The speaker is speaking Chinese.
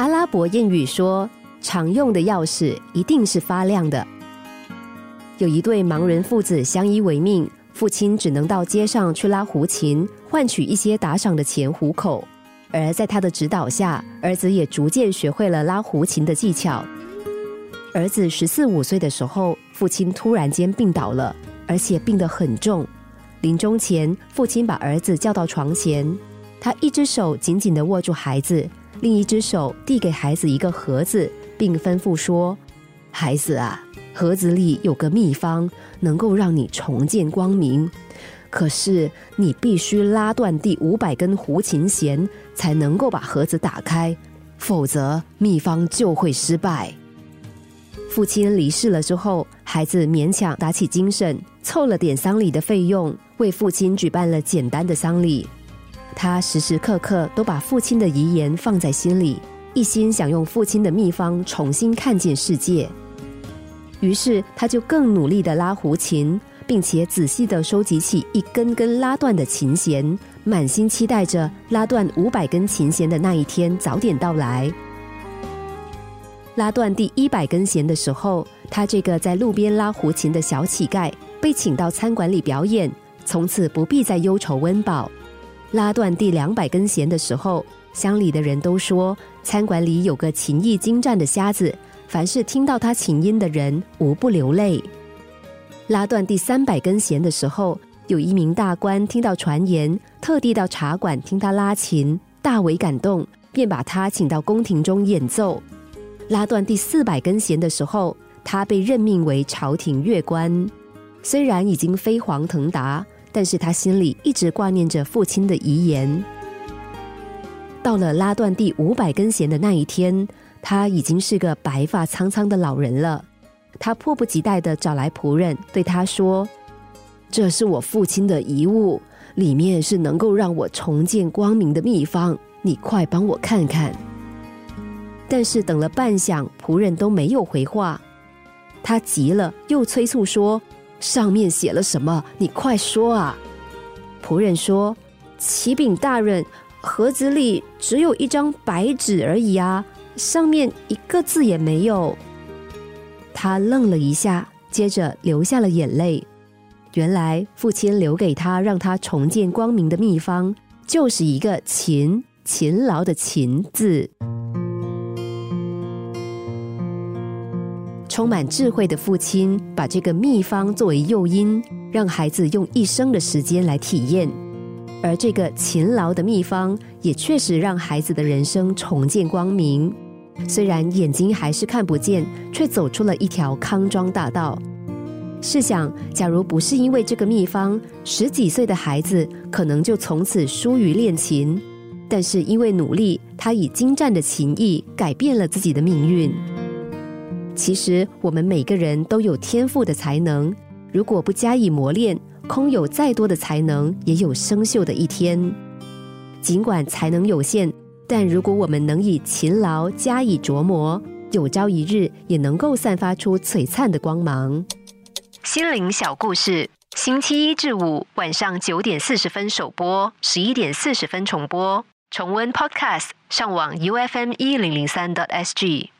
阿拉伯谚语说：“常用的钥匙一定是发亮的。”有一对盲人父子相依为命，父亲只能到街上去拉胡琴，换取一些打赏的钱糊口。而在他的指导下，儿子也逐渐学会了拉胡琴的技巧。儿子十四五岁的时候，父亲突然间病倒了，而且病得很重。临终前，父亲把儿子叫到床前，他一只手紧紧的握住孩子，另一只手递给孩子一个盒子，并吩咐说：“孩子啊，盒子里有个秘方，能够让你重见光明。可是你必须拉断第五百根胡琴弦，才能够把盒子打开，否则秘方就会失败。”父亲离世了之后，孩子勉强打起精神，凑了点丧礼的费用，为父亲举办了简单的丧礼。他时时刻刻都把父亲的遗言放在心里，一心想用父亲的秘方重新看见世界。于是，他就更努力的拉胡琴，并且仔细的收集起一根根拉断的琴弦，满心期待着拉断五百根琴弦的那一天早点到来。拉断第一百根弦的时候，他这个在路边拉胡琴的小乞丐被请到餐馆里表演，从此不必再忧愁温饱。拉断第两百根弦的时候，乡里的人都说餐馆里有个琴艺精湛的瞎子，凡是听到他琴音的人无不流泪。拉断第三百根弦的时候，有一名大官听到传言，特地到茶馆听他拉琴，大为感动，便把他请到宫廷中演奏。拉断第四百根弦的时候，他被任命为朝廷乐官。虽然已经飞黄腾达，但是他心里一直挂念着父亲的遗言。到了拉断第五百根弦的那一天，他已经是个白发苍苍的老人了。他迫不及待的找来仆人，对他说：“这是我父亲的遗物，里面是能够让我重见光明的秘方，你快帮我看看。”但是等了半晌，仆人都没有回话。他急了，又催促说：“上面写了什么？你快说啊！”仆人说：“启禀大人，盒子里只有一张白纸而已啊，上面一个字也没有。”他愣了一下，接着流下了眼泪。原来父亲留给他让他重见光明的秘方，就是一个“勤”勤劳的“勤”字。充满智慧的父亲把这个秘方作为诱因，让孩子用一生的时间来体验。而这个勤劳的秘方也确实让孩子的人生重见光明。虽然眼睛还是看不见，却走出了一条康庄大道。试想，假如不是因为这个秘方，十几岁的孩子可能就从此疏于练琴。但是因为努力，他以精湛的琴艺改变了自己的命运。其实我们每个人都有天赋的才能，如果不加以磨练，空有再多的才能，也有生锈的一天。尽管才能有限，但如果我们能以勤劳加以琢磨，有朝一日也能够散发出璀璨的光芒。心灵小故事，星期一至五晚上九点四十分首播，十一点四十分重播。重温 Podcast，上网 U F M 一零零三 t S G。